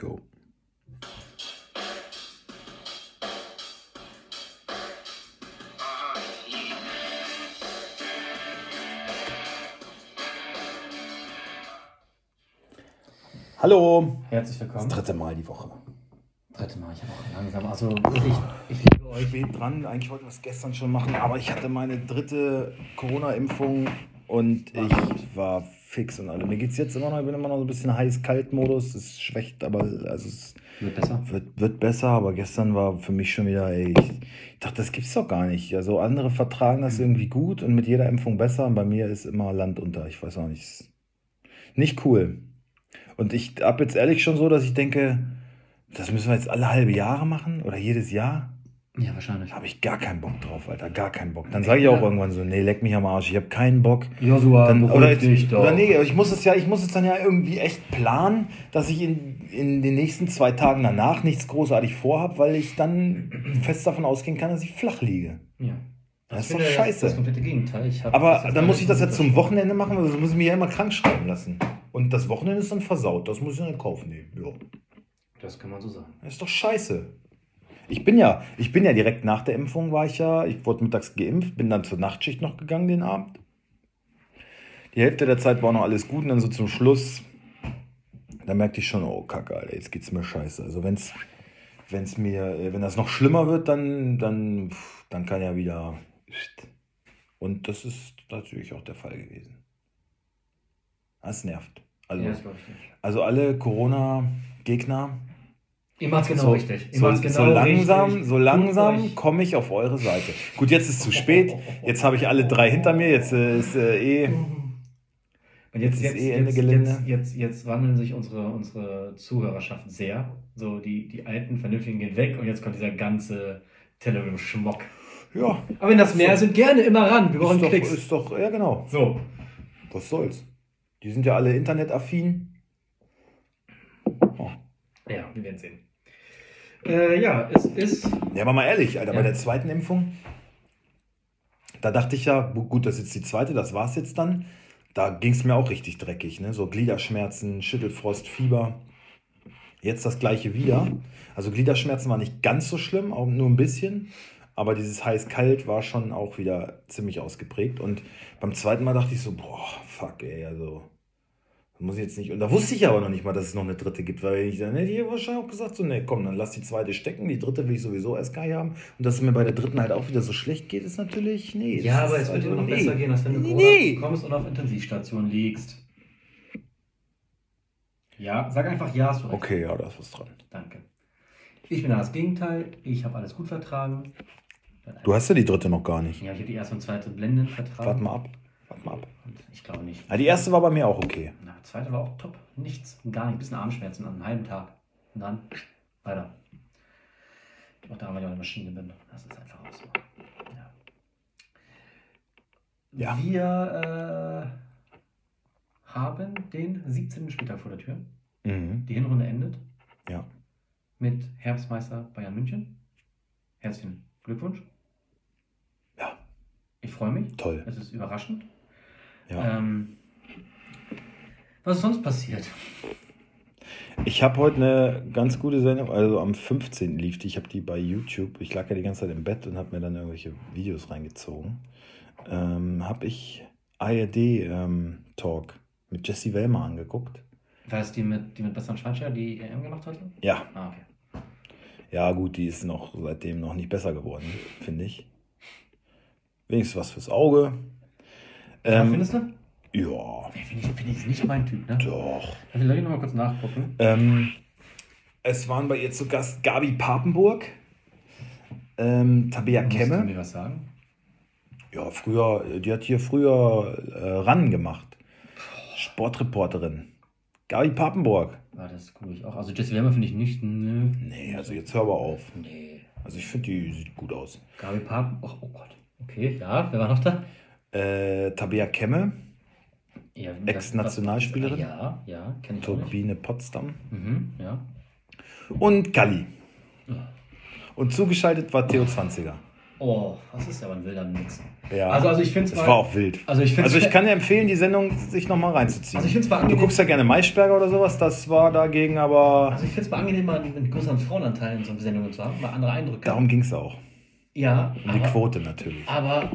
Go. Hallo. Herzlich willkommen. Das dritte Mal die Woche. Dritte Mal, ich habe auch langsam. Also wirklich, ich liebe euch. Spät dran. Eigentlich wollten wir es gestern schon machen, aber ich hatte meine dritte Corona-Impfung und ich war fix und alle. Mir geht es jetzt immer noch, ich bin immer noch so ein bisschen heiß-kalt-Modus. Es schwächt, aber also es Wird besser. wird, wird besser, aber gestern war für mich schon wieder, ey, ich, ich dachte, das gibt's doch gar nicht. Also andere vertragen das irgendwie gut und mit jeder Impfung besser und bei mir ist immer Land unter. Ich weiß auch nicht. Nicht cool. Und ich habe jetzt ehrlich schon so, dass ich denke, das müssen wir jetzt alle halbe Jahre machen oder jedes Jahr. Ja, wahrscheinlich. Habe ich gar keinen Bock drauf, Alter, gar keinen Bock. Dann sage ich auch irgendwann so, nee, leck mich am Arsch, ich habe keinen Bock. Joshua, Dann, oder, dich doch. oder nee, ich muss es ja, ich muss es dann ja irgendwie echt planen, dass ich in, in den nächsten zwei Tagen danach nichts großartig vorhab, weil ich dann fest davon ausgehen kann, dass ich flach liege. Ja. Das ist Ich doch scheiße. Das komplette Gegenteil. Aber das dann muss ich das jetzt zum. Wochenende machen, weil sonst muss ich mich ja immer krank schreiben lassen. Und das Wochenende ist dann versaut, das muss ich dann in Kauf nehmen. Ja. Das kann man so sagen. Das ist doch scheiße. Ich bin ja, ich bin ja direkt nach der Impfung war ich ja, ich wurde mittags geimpft, bin dann zur Nachtschicht noch gegangen den Abend. Die Hälfte der Zeit war noch alles gut und dann so zum Schluss, da merkte ich schon, oh Kacke, Alter, jetzt geht's mir scheiße. Also wenn's, wenn's mir, äh, wenn das noch schlimmer wird, dann, dann, dann kann ja wieder. Und das ist natürlich auch der Fall gewesen. Das nervt. Also, ja, das also alle Corona-Gegner, Ihr macht's genau so, richtig. Ihr so, macht's genau so langsam, richtig. so langsam komme ich auf eure Seite. Gut, jetzt ist zu spät. Jetzt habe ich alle drei hinter mir. Jetzt ist äh, eh. Und Jetzt jetzt, eh Ende jetzt, jetzt, jetzt, jetzt wandeln sich unsere, unsere Zuhörerschaft sehr. So, die, die alten Vernünftigen gehen weg und jetzt kommt dieser ganze Telegram-Schmock. Ja, Aber wenn das mehr sind, gerne immer ran. Wir brauchen ist doch, Klicks. ist doch, ja genau. So. Was soll's? Die sind ja alle internetaffin. Ja, wir werden sehen. Äh, ja, es ist. Ja, aber mal ehrlich, Alter, bei Ja. der zweiten Impfung, da dachte ich ja, gut, das ist jetzt die zweite, das war's jetzt dann. Da ging es mir auch richtig dreckig, ne? So Gliederschmerzen, Schüttelfrost, Fieber. Jetzt das gleiche wieder. Also Gliederschmerzen war nicht ganz so schlimm, auch nur ein bisschen. Aber dieses heiß-kalt war schon auch wieder ziemlich ausgeprägt. Und beim zweiten Mal dachte ich so, boah, fuck, ey, also. Muss ich jetzt nicht. Und da wusste ich aber noch nicht mal, dass es noch eine dritte gibt, weil ich dann hätte ich wahrscheinlich auch gesagt, so, nee, komm, dann lass die zweite stecken, die dritte will ich sowieso erst gar nicht haben. Und dass es mir bei der dritten halt auch wieder so schlecht geht, ist natürlich, nee. Ja, aber es wird also, immer noch nee. besser gehen, als wenn du Nee, bekommst und auf Intensivstation liegst. Ja, sag einfach ja, hast du recht. Okay, ja, da ist was dran. Danke. Ich bin da das Gegenteil. Ich habe alles gut vertragen. Du hast ja die dritte noch gar nicht. Ja, ich habe die erste und zweite Blenden vertragen. Warte mal ab. Mal ab. Ich glaube nicht. Ja, die erste war bei mir auch okay. Na, die zweite war auch top. Nichts. Gar nicht. Bisschen Armschmerzen an einem halben Tag. Und dann weiter. Auch da haben wir ja eine Maschine bin. Das ist einfach auch so. Ja. Ja. Wir äh, haben den 17. Spieltag vor der Tür. Mhm. Die Hinrunde endet Ja. mit Herbstmeister Bayern München. Herzlichen Glückwunsch. Ja. Ich freue mich. Toll. Es ist überraschend. Ja. Ähm, was ist sonst passiert? Ich habe heute eine ganz gute Sendung, also am 15. lief die, ich habe die bei YouTube, ich lag ja die ganze Zeit im Bett und habe mir dann irgendwelche Videos reingezogen. Ähm, habe ich ARD ähm, Talk mit Jesse Wellmer angeguckt. War das die mit, die mit Bastian Schweinsteiger, die EM gemacht hatte? Ja, Ah, okay. ja gut, die ist noch seitdem noch nicht besser geworden, finde ich. Wenigstens was fürs Auge. Ähm, findest du? ja, Finde ich, find ich nicht mein Typ, ne? doch. Ich will noch mal kurz nachgucken. Ähm, es waren bei ihr zu Gast Gabi Papenburg, ähm, Tabea Musst du Kemme. mir was sagen? Ja, früher, die hat hier früher äh, ran gemacht. Sportreporterin. Gabi Papenburg. War das gucke ich auch. Also Jesse Wärmer finde ich nicht. Nö. Nee, also jetzt hör aber auf. Nee. Also ich finde, die sieht gut aus. Gabi Papen. Oh, oh Gott. Okay, ja. Wer war noch da? Äh, Tabea Kemme, Ja, das- Ex-Nationalspielerin. das- Ja, ja. Kenne ich auch nicht. Turbine Potsdam Mhm, ja. und Galli. Ja. Und zugeschaltet war Theo Zwanziger. Oh, was ist aber ein wilder Mix. Ja. Also, also ich finde es das war auch wild. Also ich, find's Also ich kann dir empfehlen, die Sendung sich nochmal reinzuziehen. Also ich finde es mal du guckst ja gerne Maischberger oder sowas, das war dagegen aber. Also ich finde es mal angenehm, mal einen größeren Frauenanteil in so Sendungen zu haben, mal andere Eindrücke. Darum ging es auch. ja, Um die Quote natürlich. aber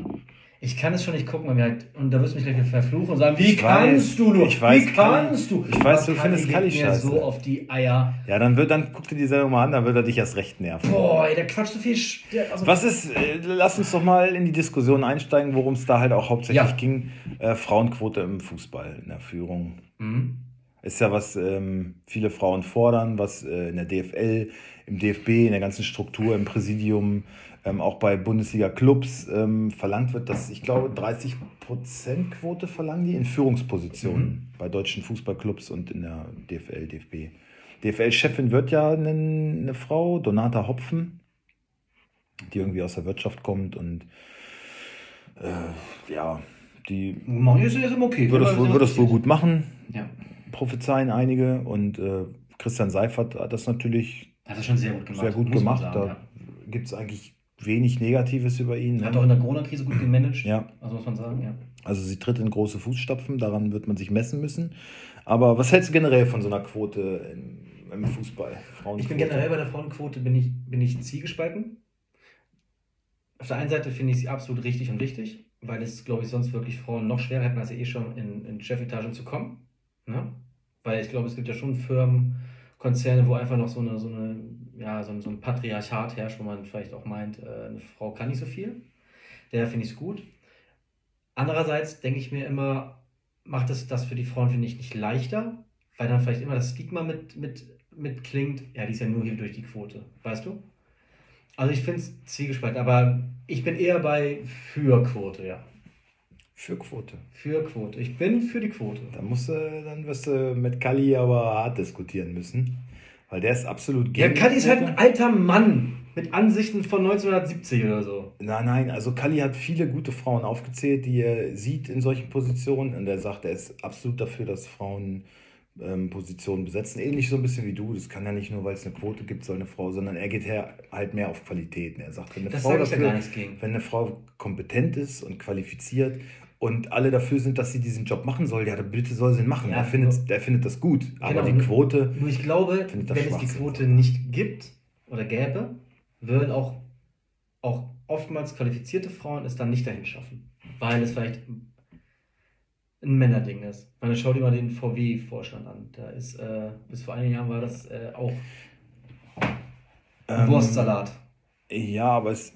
ich kann es schon nicht gucken, weil mir halt, und da wirst du mich gleich verfluchen und sagen, wie Ich weiß, kannst du nur? ich weiß, wie kannst du? ich weiß, du findest Kali mir scheiße. so auf die Eier. Ja, dann wird, dann guck dir die Sendung mal an, dann wird er dich erst recht nerven. Boah, ey, der quatscht so viel. Sch- Also, Was ist, äh, lass uns doch mal in die Diskussion einsteigen, worum es da halt auch hauptsächlich Ja. ging. Äh, Frauenquote im Fußball, in der Führung. Mhm. Ist ja, was ähm, viele Frauen fordern, was äh, in der DFL, im DFB, in der ganzen Struktur, im Präsidium, ähm, auch bei Bundesliga-Clubs ähm, verlangt wird, dass ich glaube 30% Quote verlangen die in Führungspositionen bei deutschen Fußballclubs und in der DFL, DFB. DFL-Chefin wird ja eine, eine Frau, Donata Hopfen, die irgendwie aus der Wirtschaft kommt und äh, ja, die ist okay. wird das, wohl- wird das wohl gut machen Ja. prophezeien einige und äh, Christian Seifert hat das natürlich Hat das schon sehr gut gemacht. sehr gut gemacht. sagen, da gibt es eigentlich wenig Negatives über ihn. Hat Ne? auch in der Corona-Krise gut gemanagt. Ja, Also muss man sagen, ja. also sie tritt in große Fußstapfen, daran wird man sich messen müssen. Aber was hältst du generell von so einer Quote im, im Fußball? Frauenquote? Ich bin generell bei der Frauenquote bin ich, bin ich zwiegespalten. Auf der einen Seite finde ich sie absolut richtig und wichtig, weil es, glaube ich, sonst wirklich Frauen noch schwerer hätten, als sie eh schon in, in Chefetagen zu kommen. Ne? Weil ich glaube, es gibt ja schon Firmen, Konzerne, wo einfach noch so eine, so eine, ja, so ein, so ein Patriarchat herrscht, wo man vielleicht auch meint, äh, eine Frau kann nicht so viel. Daher finde ich es gut. Andererseits denke ich mir immer, macht es das für die Frauen, finde ich, nicht leichter, weil dann vielleicht immer das Stigma mit, mit, mit klingt, ja, die ist ja nur hier durch die Quote, weißt du? Also ich finde es zwiegespalten, aber ich bin eher bei für Quote, ja. Für Quote. Für Quote. Ich bin für die Quote. Da musst du, dann wirst du mit Kali aber hart diskutieren müssen. Weil der ist absolut Ja, gegen Kali ist halt ein alter Mann mit Ansichten von 1970 oder so. Nein, nein, also Kalli hat viele gute Frauen aufgezählt, die er sieht in solchen Positionen. Und er sagt, er ist absolut dafür, dass Frauen ähm, Positionen besetzen. Ähnlich so ein bisschen wie du. Das kann ja nicht nur, weil es eine Quote gibt, soll eine Frau, sondern er geht her halt mehr auf Qualitäten. Er sagt, wenn eine, Das Frau ja dafür, wenn eine Frau kompetent ist und qualifiziert und alle dafür sind, dass sie diesen Job machen soll, ja, dann bitte soll sie ihn machen. Ja, er, findet, er findet das gut. Aber Genau. die Quote, Nur ich glaube, wenn es die. Quote nicht gibt oder gäbe, würden auch, auch oftmals qualifizierte Frauen es dann nicht dahin schaffen. Weil es vielleicht ein Männerding ist. Meine, schau dir mal den VW-Vorstand an. Da ist, äh, bis vor einigen Jahren war das äh, auch ein ähm, Wurstsalat. ja, aber es,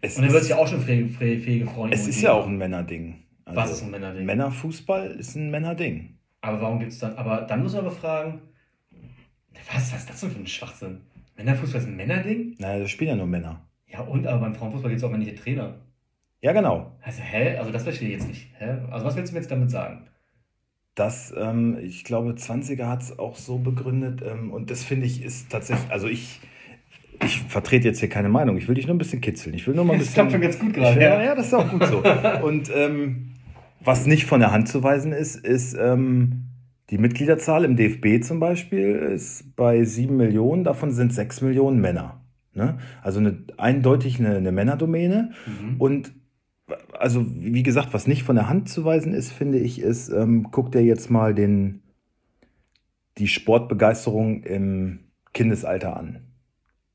es Und dann wird ja auch schon fähige, fähige Frauen es ist ja auch ein Männerding. Also, Was ist ein Männerding? Männerfußball ist ein Männerding. Aber warum gibt es dann. Aber dann muss man aber fragen, was, was ist das denn für ein Schwachsinn? Männerfußball ist ein Männerding? Naja, das spielen ja nur Männer. Ja, und aber beim Frauenfußball gibt es auch männliche Trainer. Ja, genau. Also, hä? Also, das verstehe ich jetzt nicht. Hä? Also, was willst du mir jetzt damit sagen? Das, ähm, ich glaube, 20er hat es auch so begründet. Ähm, und das finde ich ist tatsächlich, also ich, ich vertrete jetzt hier keine Meinung. Ich will dich nur ein bisschen kitzeln. Ich will nur mal ein Das bisschen. klappt schon ganz gut gerade, ja, ja. das ist auch gut so. Und ähm, was nicht von der Hand zu weisen ist, ist ähm, die Mitgliederzahl im DFB zum Beispiel ist bei 7 Millionen, davon sind 6 Millionen Männer. Ne? Also eine, eindeutig eine, eine Männerdomäne. Mhm. Und also, wie gesagt, was nicht von der Hand zu weisen ist, finde ich, ist, ähm, guck dir jetzt mal den, die Sportbegeisterung im Kindesalter an.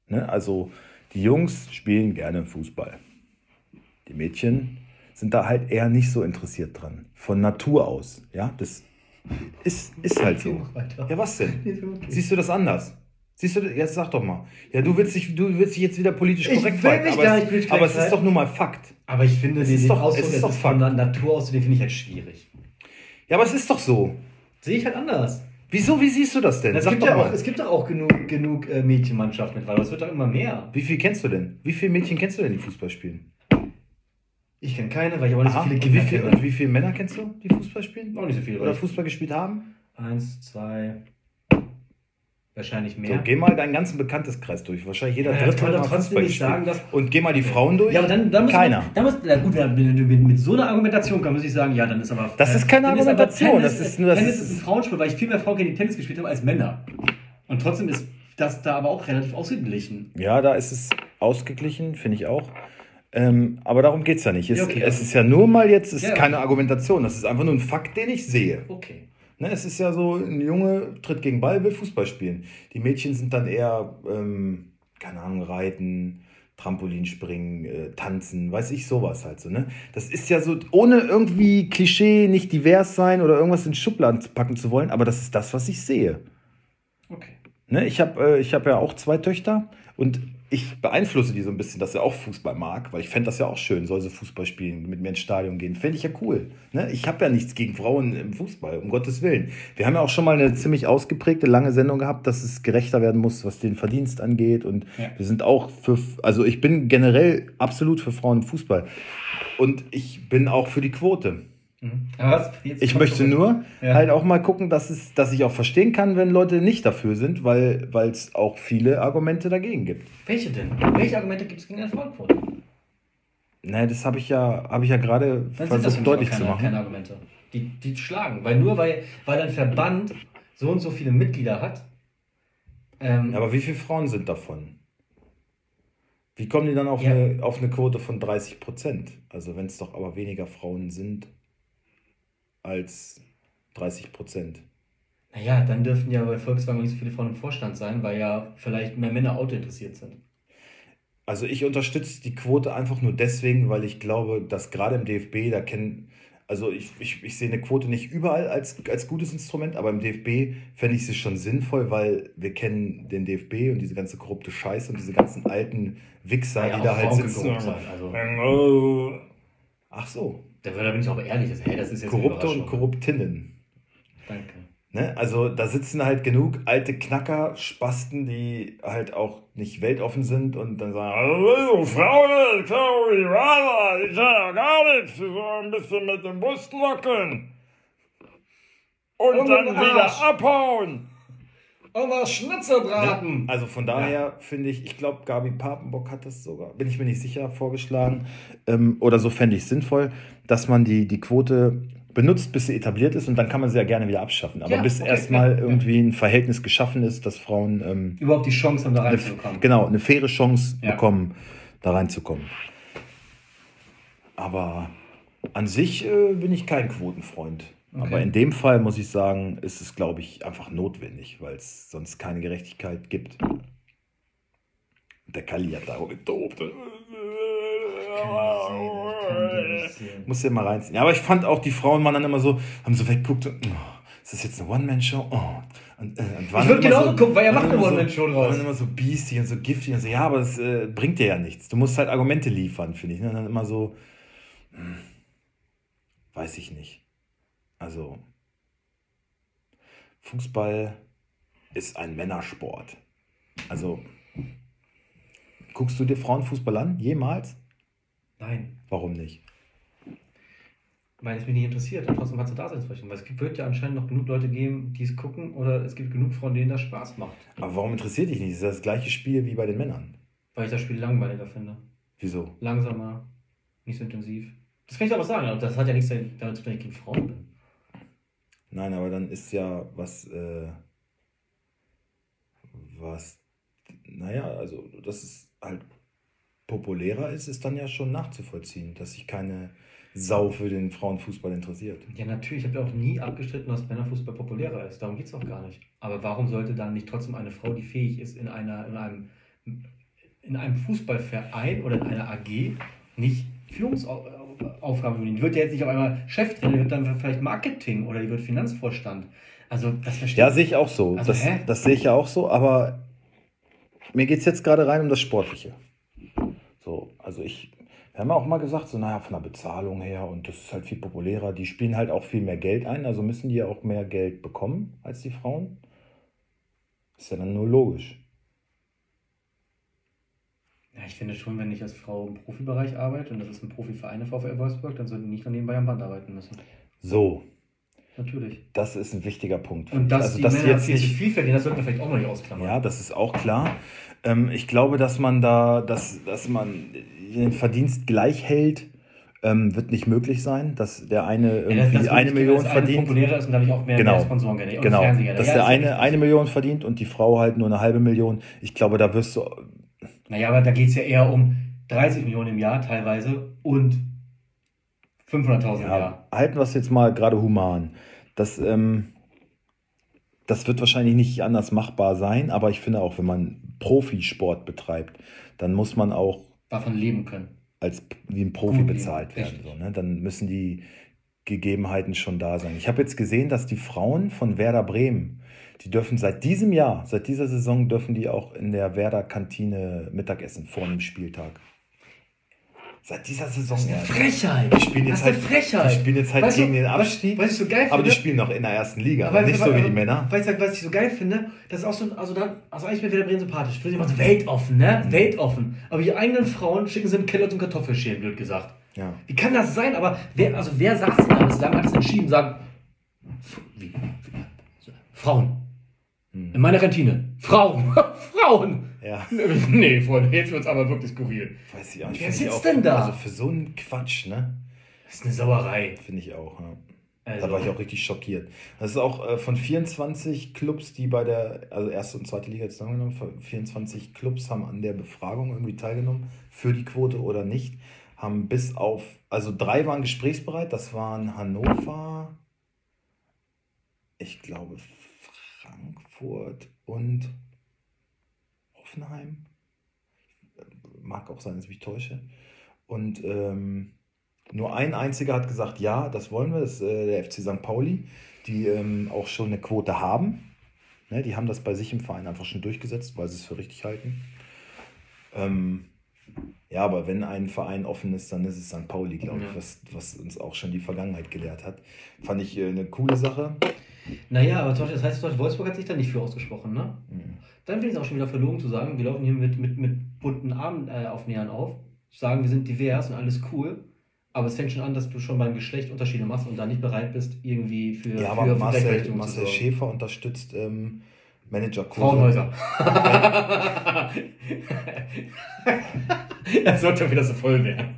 Ne? Also, die Jungs spielen gerne Fußball. Die Mädchen sind da halt eher nicht so interessiert dran. Von Natur aus. Ja, das ist, ist halt so. Ja, was denn? Siehst du das anders? Siehst du, das- jetzt sag doch mal. Ja, du willst dich, du willst dich jetzt wieder politisch Ich korrekt will halten, mich aber, gar es, nicht politisch aber es korrekt ist doch nun mal Fakt. Aber ich finde, Es ist doch- Ausdruck, es ist doch von Fakt. der Natur aus, den finde ich halt schwierig. Ja, aber es ist doch so. Sehe ich halt anders. Wieso, wie siehst du das denn? Es Sag gibt, doch ja auch, es gibt doch auch genug, genug äh, Mädchenmannschaften mittlerweile. Es wird doch immer mehr. Wie viel kennst du denn? Wie viele Mädchen kennst du denn, die Fußball spielen? Ich kenne keine, weil ich aber nicht Aha, so viele und, wie Kinder viel, kenne. und wie viele Männer kennst du, die Fußball spielen? Auch nicht so viele. Oder Fußball gespielt haben? Eins, zwei, wahrscheinlich So, mehr. geh mal deinen ganzen Bekannteskreis durch. Wahrscheinlich jeder Ja, dritte kann doch trotzdem nicht sagen, gespielt. dass- Und geh mal die Frauen durch. Ja, aber dann, dann muss Keiner. Man, muss, na gut, wenn du mit, mit so einer Argumentation kommst, muss ich sagen, ja, dann ist aber. Das ist keine Argumentation, Tennis, das ist nur- das Tennis ist- ist ein Frauenspiel, weil ich viel mehr Frauen kenne, die Tennis gespielt haben als Männer. Und trotzdem ist das da aber auch relativ ausgeglichen. Ja, da ist es ausgeglichen, finde ich auch. Ähm, aber darum geht es ja nicht. Es, Ja, okay, es also- ist ja nur mal jetzt, es ist Ja, keine okay. Argumentation, das ist einfach nur ein Fakt, den ich sehe. Okay. Ne, es ist ja so, ein Junge tritt gegen Ball, will Fußball spielen. Die Mädchen sind dann eher, ähm, keine Ahnung, reiten, Trampolinspringen, äh, tanzen, weiß ich, sowas halt so. Ne? Das ist ja so, ohne irgendwie Klischee, nicht divers sein oder irgendwas in Schubladen packen zu wollen, aber das ist das, was ich sehe. Okay. Ne, ich habe äh, ich hab ja auch zwei Töchter und ich beeinflusse die so ein bisschen, dass er auch Fußball mag, weil ich fände das ja auch schön, soll sie Fußball spielen, mit mir ins Stadion gehen. Fände ich ja cool. Ne? Ich habe ja nichts gegen Frauen im Fußball, um Gottes Willen. Wir haben ja auch schon mal eine ziemlich ausgeprägte, lange Sendung gehabt, dass es gerechter werden muss, was den Verdienst angeht. Und Ja. wir sind auch für, also ich bin generell absolut für Frauen im Fußball. Und ich bin auch für die Quote. Mhm. Ich möchte nur Ja. halt auch mal gucken, dass, es, dass ich auch verstehen kann, wenn Leute nicht dafür sind, weil es auch viele Argumente dagegen gibt. Welche denn? Welche Argumente gibt es gegen eine Frauenquote? Naja, das habe ich ja, ich ja gerade versucht deutlich auch zu keine, machen. keine Argumente. Die, die schlagen. Weil nur weil, weil ein Verband so und so viele Mitglieder hat. Ähm, Ja, aber wie viele Frauen sind davon? Wie kommen die dann auf, Ja. eine, auf eine Quote von 30 Prozent? Also wenn es doch aber weniger Frauen sind als 30 Prozent. naja, dann dürften ja bei Volkswagen nicht so viele Frauen im Vorstand sein, weil ja vielleicht mehr Männer Auto interessiert sind. Also ich unterstütze die Quote einfach nur deswegen, weil ich glaube, dass gerade im DFB, da kennen, also ich, ich, ich sehe eine Quote nicht überall als, als gutes Instrument, aber im DFB fände ich sie schon sinnvoll, weil wir kennen den DFB und diese ganze korrupte Scheiße und diese ganzen alten Wichser, Ja, die da halt Frauen sitzen. sein, also. Ach so, Da, da bin ich auch ehrlich. Also, hey, das ist jetzt Korrupte und. Korruptinnen. Danke. Ne? Also da sitzen halt genug alte Knacker, Spasten, die halt auch nicht weltoffen sind und dann sagen, "Also, Frauen, ich kann nicht weiter, ich kann ja gar nichts, sollen ein bisschen mit dem Bus locken. Und Und dann wieder abhauen. Oh, was Schnitzerbraten! Also von daher finde ich, ich glaube, Gabi Papenbock hat das sogar, bin ich mir nicht sicher, vorgeschlagen. Ähm, oder so fände ich es sinnvoll, dass man die, die Quote benutzt, bis sie etabliert ist und dann kann man sie ja gerne wieder abschaffen. Aber Ja, bis okay, erstmal ja, ja. irgendwie ein Verhältnis geschaffen ist, dass Frauen ähm, Überhaupt die Chance haben, da eine, reinzukommen. genau, eine faire Chance Ja. bekommen, da reinzukommen. Aber an sich äh, bin ich kein Quotenfreund. Okay. Aber in dem Fall muss ich sagen, ist es, glaube ich, einfach notwendig, weil es sonst keine Gerechtigkeit gibt. Der Kali hat da auch getobt. Muss ja mal reinziehen. Ja, aber ich fand auch, die Frauen waren dann immer so, haben so weggeguckt. und, Oh, ist das jetzt eine One-Man-Show? Oh. Und, äh, und Ich würd immer genauso gucken, weil er macht eine One-Man-Show so, draus. waren immer so beastie und so giftig und so, ja, aber das äh, bringt dir ja nichts. Du musst halt Argumente liefern, finde ich. ne? Und dann immer so, hm, weiß ich nicht. Also, Fußball ist ein Männersport. Also, guckst du dir Frauenfußball an? Jemals? Nein, Warum nicht? weil es mich nicht interessiert. Und trotzdem hat es eine Daseinsberechtigung. Weil es wird ja anscheinend noch genug Leute geben, die es gucken. Oder es gibt genug Frauen, denen das Spaß macht. Aber warum interessiert dich nicht? Das ist das gleiche Spiel wie bei den Männern. Weil ich das Spiel langweiliger finde. Wieso? Langsamer, nicht so intensiv. Das kann ich aber sagen. aber Das hat ja nichts damit zu tun, dass ich gegen Frauen bin. Nein, aber dann ist ja was, äh, was, naja, also, dass es halt populärer ist, ist dann ja schon nachzuvollziehen, dass sich keine Sau für den Frauenfußball interessiert. Ja, natürlich. Ich habe ja auch nie abgestritten, dass Männerfußball populärer ist. Darum geht es auch gar nicht. Aber warum sollte dann nicht trotzdem eine Frau, die fähig ist, in, einer, in, einem, in einem Fußballverein oder in einer AG nicht Führungsaufgaben übernehmen? Die wird ja jetzt nicht auf einmal Cheftrainer, die wird dann vielleicht Marketing oder die wird Finanzvorstand. Also, das verstehe Ja, sehe ich auch so. Also, das, das sehe ich ja auch so, aber mir geht es jetzt gerade rein um das Sportliche. So, also ich, wir haben auch mal gesagt, so, naja, von der Bezahlung her und das ist halt viel populärer. Die spielen halt auch viel mehr Geld ein, also müssen die ja auch mehr Geld bekommen als die Frauen. Ist ja dann nur logisch. Ja, ich finde schon, wenn ich als Frau im Profibereich arbeite und das ist ein Profiverein der VfL Wolfsburg, dann sollte ich nicht noch nebenbei am Band arbeiten müssen. So, Natürlich. das ist ein wichtiger Punkt. Und dass also, die dass Männer jetzt viel nicht, viel verdienen, das sollten wir vielleicht auch noch nicht ausklammern. Ja, das ist auch klar. Ähm, ich glaube, dass man da, dass, dass man den Verdienst gleich hält, ähm, wird nicht möglich sein, dass der eine Ja, irgendwie das- das eine Million eine verdient. populärer ist und dadurch auch mehr, Genau. mehr Sponsoren Genau, dass Ja, der ist eine eine Million verdient und die Frau halt nur eine halbe Million. Ich glaube, da wirst du, Naja, aber da geht es ja eher um, 30 Millionen im Jahr teilweise und 500.000 im Ja, Jahr. halten wir es jetzt mal gerade human. Das, ähm, das wird wahrscheinlich nicht anders machbar sein, aber ich finde auch, wenn man Profisport betreibt, dann muss man auch Davon leben können. als wie ein Profi Gut, bezahlt ja, werden. So, ne? Dann müssen die Gegebenheiten schon da sein. Ich habe jetzt gesehen, dass die Frauen von Werder Bremen, die dürfen seit diesem Jahr, seit dieser Saison, dürfen die auch in der Werder-Kantine Mittagessen vor einem Spieltag. Seit dieser Saison. Das ist eine. Frechheit. Die spielen Das jetzt ist eine halt, Frechheit. die spielen jetzt halt Weißt du, gegen den was- Abstieg. Was ich so geil aber die finde- spielen noch in der ersten Liga, Aber aber nicht so wie die aber- Männer. Weißt du, was ich so geil finde? Das ist auch so, also dann, also eigentlich mir wieder Bremen sympathisch. Ich würde immer so weltoffen, ne? Weltoffen. Aber die eigenen Frauen schicken sie den Keller zum Kartoffelschälen, blöd gesagt. Ja. Wie kann das sein? Aber wer, also wer saß denn da bislang, hat es entschieden, sagen, wie, wie, Frauen. In meiner Kantine. Frauen. Frauen. Ja. Nee, Freunde, jetzt wird es aber wirklich skurril. Weiß ich auch nicht. Wer sitzt auch- denn da? Also für so einen Quatsch, ne? Das ist eine Sauerei. Finde ich auch. Ja. Also, Da war ich auch richtig schockiert. Das ist auch äh, von 24 Clubs, die bei der, also erste und zweite Liga von 24 Clubs haben an der Befragung irgendwie teilgenommen, für die Quote oder nicht, haben bis auf, also drei waren gesprächsbereit, das waren Hannover, ich glaube Frankfurt und Hoffenheim. Mag auch sein, dass ich mich täusche. Und ähm, nur ein einziger hat gesagt, ja, das wollen wir, das ist äh, der FC St. Pauli, die ähm, auch schon eine Quote haben. Ne, die haben das bei sich im Verein einfach schon durchgesetzt, weil sie es für richtig halten. Ähm, ja, aber wenn ein Verein offen ist, dann ist es St. Pauli, glaube ich, was, was uns auch schon die Vergangenheit gelehrt hat. Fand ich äh, eine coole Sache. Naja, aber zum Beispiel, das heißt, zum Beispiel Wolfsburg hat sich da nicht für ausgesprochen, ne? Mhm. Dann finde ich es auch schon wieder verlogen zu sagen, wir laufen hier mit, mit, mit bunten Armaufnähern äh, Aufnähern auf, sagen, wir sind divers und alles cool, aber es fängt schon an, dass du schon beim Geschlecht Unterschiede machst und da nicht bereit bist, irgendwie für, Ja, aber für Marcel, Marcel. Schäfer unterstützt ähm, Managerkurse. Frauenhäuser. das sollte wieder so voll werden.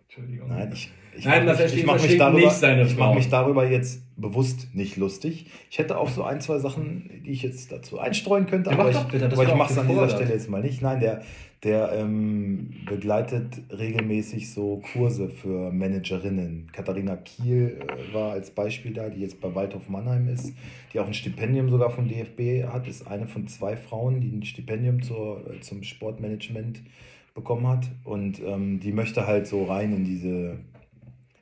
Entschuldigung. Nein, ich, ich, Nein, das ich, versteht- ich mache mich, versteht darüber, nicht seine ich mach Frau. mich darüber jetzt bewusst nicht lustig. Ich hätte auch so ein, zwei Sachen, die ich jetzt dazu einstreuen könnte, Ja, aber ich, bitte, aber ich mache es an dieser. Stelle jetzt mal nicht. Nein, der, der ähm, begleitet regelmäßig so Kurse für Managerinnen. Katharina Kiel äh, war als Beispiel da, die jetzt bei Waldhof Mannheim ist, die auch ein Stipendium sogar vom DFB hat, ist eine von zwei Frauen, die ein Stipendium zur, äh, zum Sportmanagement bekommen hat. Und ähm, die möchte halt so rein in diese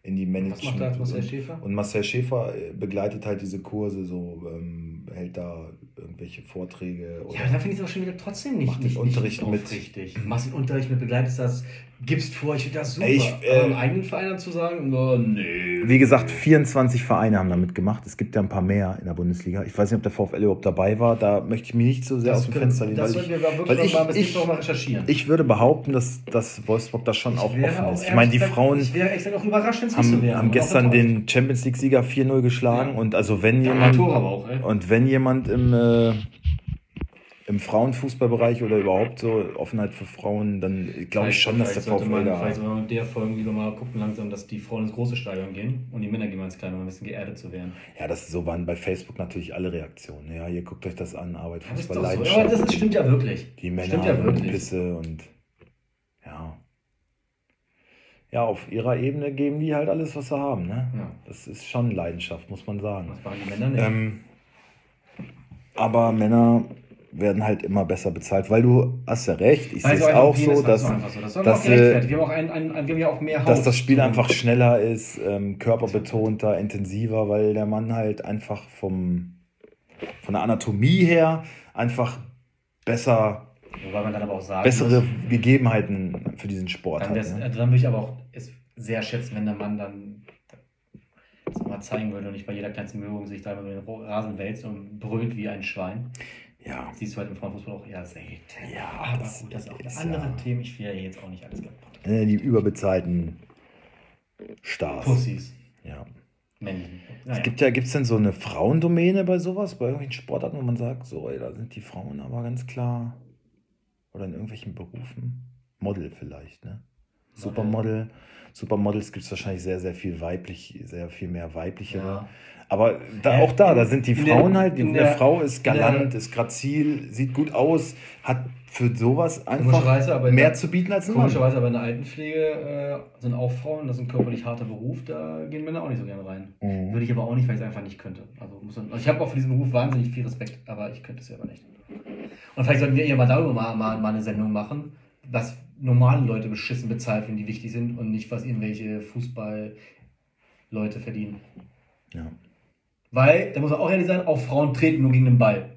in die Management. Was macht da jetzt Marcel und- Schäfer? Und Marcel Schäfer äh, begleitet halt diese Kurse, so ähm, hält da irgendwelche Vorträge. Oder Ja, da finde ich es aber schon wieder trotzdem nicht, Macht den nicht, Unterricht nicht mit. aufrichtig. Machst den Unterricht mit, begleitest das, gibst vor, ich finde das super. Ey, ich, äh, aber im eigenen Verein dann zu sagen, oh, nee. Wie gesagt, 24 Vereine haben da mitgemacht. Es gibt ja ein paar mehr in der Bundesliga. Ich weiß nicht, ob der VfL überhaupt dabei war. Da möchte ich mich nicht so sehr aus dem können- Fenster lehnen. Das Weil sollten ich, wir weil wirklich ich- noch mal ich- Woche mal recherchieren. ich würde behaupten, dass, dass Wolfsburg da schon auch wäre offen ist. Ich meine, die Frauen Ich wäre echt auch überrascht, haben, wäre. haben auch gestern den Champions League-Sieger 4-0 geschlagen. Ja. Und also wenn Ja, jemand. Auch. Und wenn jemand im, äh, im Frauenfußballbereich oder überhaupt so Offenheit für Frauen, dann glaube ich schon, dass der VfL man, da. Vielleicht sollte man mit der Folge lieber mal gucken langsam, dass die Frauen ins große Stadion gehen und die Männer gehen mal ins kleine, um ein bisschen geerdet zu werden. Ja, das so waren bei Facebook natürlich alle Reaktionen. Ja, ihr guckt euch das an, Arbeit, Das Fußball, so. Leidenschaft. Aber das stimmt ja wirklich. die Männer stimmt ja und wirklich. Pisse und ja. Ja, auf ihrer Ebene geben die halt alles, was sie haben. Ne? Ja. Das ist schon Leidenschaft, muss man sagen. Das machen die Männer nicht. Ähm, aber Männer werden halt immer besser bezahlt, weil du hast ja recht. Ich sehe es auch so, das dass, so. Das dass. Wir haben auch, ein, ein, ein, wir haben ja auch mehr Haut. dass das Spiel einfach schneller ist, ähm, körperbetonter, intensiver, weil der Mann halt einfach vom, von der Anatomie her einfach besser, Wobei man dann aber auch sagen bessere muss, Gegebenheiten für diesen Sport dann, hat. Ne? dann würde ich aber auch es sehr schätzen, wenn der Mann dann das mal zeigen würde und nicht bei jeder kleinsten Berührung sich da über den Rasen wälzt und brüllt wie ein Schwein. Ja, siehst du halt im Frauenfußball auch eher selten. Ja, aber das gut, das ist auch ein andere ja- Thema. Ich will ja jetzt auch nicht alles kaputt. äh, die überbezahlten Stars. Pussys. Ja. Männlichen. Es Naja. gibt ja, gibt es denn so eine Frauendomäne bei sowas, bei irgendwelchen Sportarten, wo man sagt, so, ey, da sind die Frauen aber ganz klar. Oder in irgendwelchen Berufen. Model vielleicht, ne? Supermodel. Supermodels gibt es wahrscheinlich sehr, sehr viel weiblich, sehr viel mehr weibliche. Ja. Aber da, auch da, da sind die Frauen halt, die, der- Frau ist in der- galant, ist grazil, sieht gut aus, hat für sowas einfach aber mehr der- zu bieten als ein Mann. Komischerweise aber in der Altenpflege äh, sind auch Frauen, das ist ein körperlich harter Beruf, da gehen Männer auch nicht so gerne rein. Mhm. Würde ich aber auch nicht, weil ich es einfach nicht könnte. Also, muss man, also ich habe auch für diesen Beruf wahnsinnig viel Respekt, aber ich könnte es selber nicht. Und vielleicht sollten wir eher mal darüber mal, mal, mal eine Sendung machen, was normale Leute beschissen bezahlt, wenn die wichtig sind und nicht, was irgendwelche Fußball-Leute verdienen. Ja. Weil, da muss man auch ehrlich sein, auch Frauen treten nur gegen den Ball.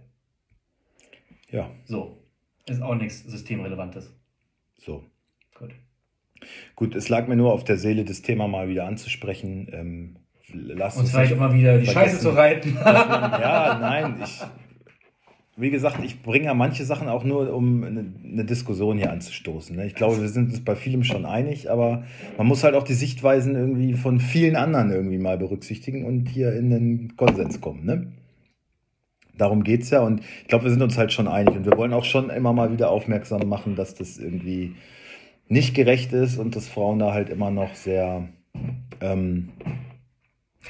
ja, So. Ist auch nichts Systemrelevantes. so. Gut. Gut, es lag mir nur auf der Seele, das Thema mal wieder anzusprechen. Ähm, lasst Und uns vielleicht immer wieder die. Scheiße zu reiten. ja, nein, ich, wie gesagt, ich bringe ja manche Sachen auch nur, um eine, eine Diskussion hier anzustoßen. Ne? Ich glaube, wir sind uns bei vielem schon einig, aber man muss halt auch die Sichtweisen irgendwie von vielen anderen irgendwie mal berücksichtigen und hier in den Konsens kommen. Ne? Darum geht es ja und ich glaube, wir sind uns halt schon einig und wir wollen auch schon immer mal wieder aufmerksam machen, dass das irgendwie nicht gerecht ist und dass Frauen da halt immer noch sehr ähm,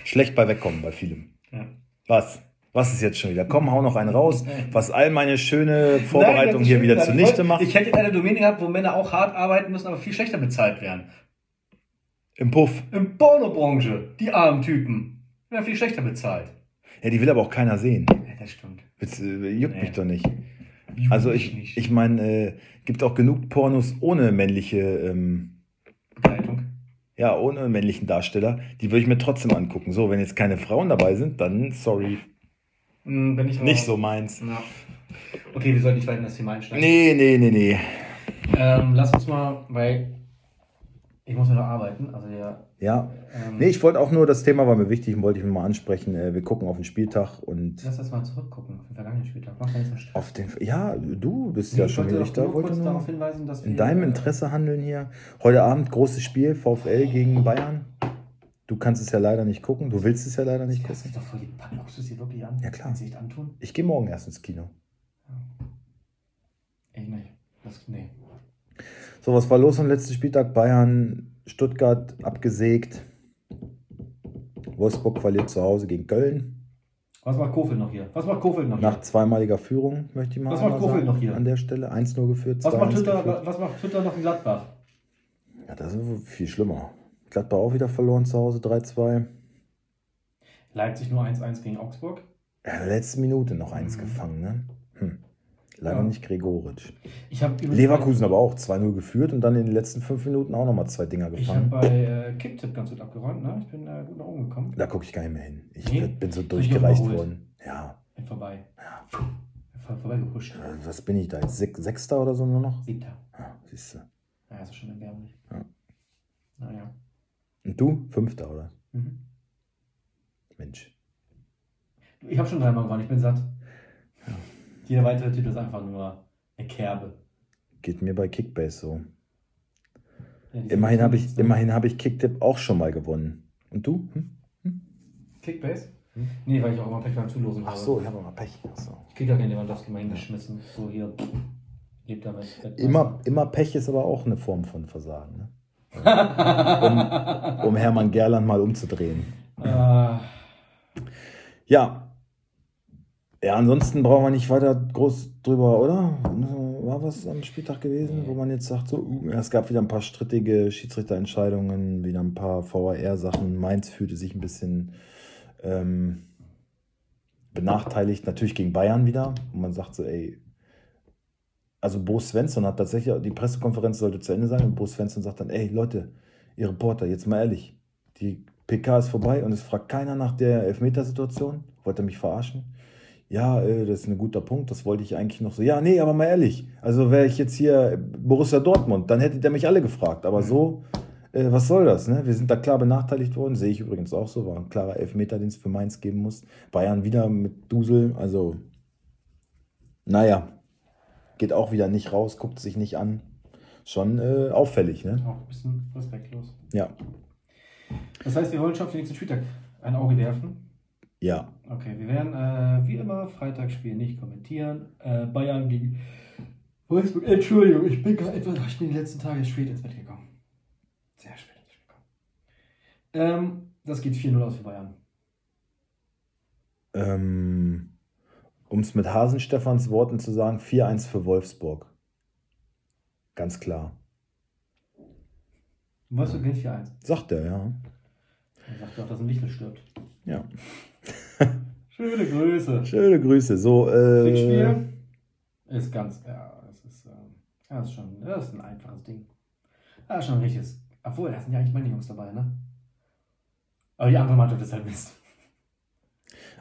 schlecht bei wegkommen bei vielem. Ja. Was? Was ist jetzt schon wieder? Komm, hau noch einen raus, was all meine schöne Nein, Vorbereitung das hier wieder zunichte Ich macht. Ich hätte eine Domäne gehabt, wo Männer auch hart arbeiten müssen, aber viel schlechter bezahlt werden. Im Puff. Im Pornobranche, die armen Typen, werden viel schlechter bezahlt. Ja, die will aber auch keiner sehen. Ja, das stimmt. Das, äh, juckt Nee. mich doch nicht. Juckt Also ich, ich meine, äh, gibt auch genug Pornos ohne männliche, ähm, Begleitung. ja, ohne männlichen Darsteller. Die würde ich mir trotzdem angucken. So, wenn jetzt keine Frauen dabei sind, dann sorry, Hm, Bin ich aber- nicht so meins. Ja. Okay, wir sollten nicht weiter in das Thema einsteigen. Nee, nee, nee, nee. Ähm, lass uns mal, weil ich muss noch arbeiten. Also ja. Ja. Ähm, Nee, ich wollte auch nur, das Thema war mir wichtig und wollte ich mir mal ansprechen. Äh, wir gucken auf den Spieltag und Lass uns mal zurückgucken auf den vergangenen Spieltag. Mach nicht so auf den. Ja, du bist Nee, ja ich schon wieder doch da. Wollte kurz nur darauf hinweisen, dass in wir, deinem äh, Interesse handeln hier. Heute Abend großes Spiel, VfL gegen Bayern. Du kannst es ja leider nicht gucken. Du willst es ja leider nicht gucken. doch vor die Packen. Guckst du es dir wirklich an? Ja, klar. Kannst du nicht antun? Ich gehe morgen erst ins Kino. Ich nicht. Das, nee. So, was war los am letzten Spieltag? Bayern, Stuttgart abgesägt. Wolfsburg verliert zu Hause gegen Köln. Was macht Kofeld noch hier? Was macht Kofeld noch Nach hier? zweimaliger Führung, möchte ich mal Was macht Kofeld sagen, noch hier? An der Stelle 1-0 geführt, Was 2-1 macht, Twitter, geführt. was macht Twitter noch in Gladbach? Ja, das ist viel schlimmer. Gladbach auch wieder verloren zu Hause 3-2. Leipzig nur 1-1 gegen Augsburg. Ja, letzte Minute noch eins Mhm. gefangen, ne? Hm. Leider Ja. nicht Gregoritsch. Leverkusen aber auch 2-0 geführt und dann in den letzten fünf Minuten auch nochmal zwei Dinger Ich habe gefangen. bei äh, Kicktipp ganz gut abgeräumt, ne? Ich bin äh, gut nach oben gekommen. Da gucke ich gar nicht mehr hin. Ich Nee? bin so ich durchgereicht worden. Ja, Bin vorbei. Ja. Vor, vorbei gehuscht. äh, was bin ich da jetzt? Sech, Sechster oder so nur noch? Siebter. Ja, siehst du. Ja, ist schon erbärmlich. Ja. Naja. Und du? Fünfter, oder? Mhm. Mensch. Ich habe schon dreimal gewonnen, ich bin satt. Jeder weitere Titel ist einfach nur eine Kerbe. Geht mir bei Kickbase so. Ja, Immerhin habe ich, immerhin hab ich Kicktipp auch schon mal gewonnen. Und du? Hm? Kickbase? Hm? Nee, weil ich auch immer Pech beim Zulosen Ach habe. so, ich habe mal Pech. Ach so. Ich krieg gar keinen Lewandowski mal hingeschmissen. So hier. Lebt damit. Immer, immer Pech ist aber auch eine Form von Versagen. Ne? Um, um Hermann Gerland mal umzudrehen. äh, Ja. Ja, ansonsten brauchen wir nicht weiter groß drüber, oder? War was am Spieltag gewesen, wo man jetzt sagt, so, uh, es gab wieder ein paar strittige Schiedsrichterentscheidungen, wieder ein paar VAR-Sachen. Mainz fühlte sich ein bisschen ähm, benachteiligt, natürlich gegen Bayern wieder. Und man sagt so, ey, also Bo Svensson hat tatsächlich, die Pressekonferenz sollte zu Ende sein und Bo Svensson sagt dann, ey Leute, ihr Reporter, jetzt mal ehrlich, die PK ist vorbei und es fragt keiner nach der Elfmetersituation. Wollte er mich verarschen? Ja, äh, das ist ein guter Punkt, das wollte ich eigentlich noch so. Ja, nee, aber mal ehrlich, also wäre ich jetzt hier Borussia Dortmund, dann hättet ihr mich alle gefragt. Aber so, äh, was soll das? Ne? Wir sind da klar benachteiligt worden, sehe ich übrigens auch so, war ein klarer Elfmeter, den es für Mainz geben muss. Bayern wieder mit Dusel, also naja, geht auch wieder nicht raus, guckt sich nicht an. Schon äh, auffällig, ne? auch ein bisschen respektlos. Ja, Das heißt, wir wollen schon auf den nächsten Spieltag ein Auge werfen. ja. Okay, wir werden äh, wie immer Freitagsspiel nicht kommentieren. Äh, Bayern gegen Wolfsburg. Entschuldigung, ich bin gerade etwas. Ich bin die letzten Tage spät ins Bett gekommen. Ähm, das geht 4-0 aus für Bayern. Ähm, um es mit Hasenstefans Worten zu sagen, 4-1 für Wolfsburg. Ganz klar. Wolfsburg gewinnt 4-1. Sagt er, ja. Er sagt auch, dass ein Wichtel stirbt. Ja. Schöne Grüße. Schöne Grüße. So, äh, ist ganz, ja, das ist, ja, das ist schon, das ist ein einfaches Ding. Ja, ist schon ein richtiges. Obwohl, da sind ja eigentlich meine Jungs dabei, ne? Aber die andere Mannschaft ist halt Mist.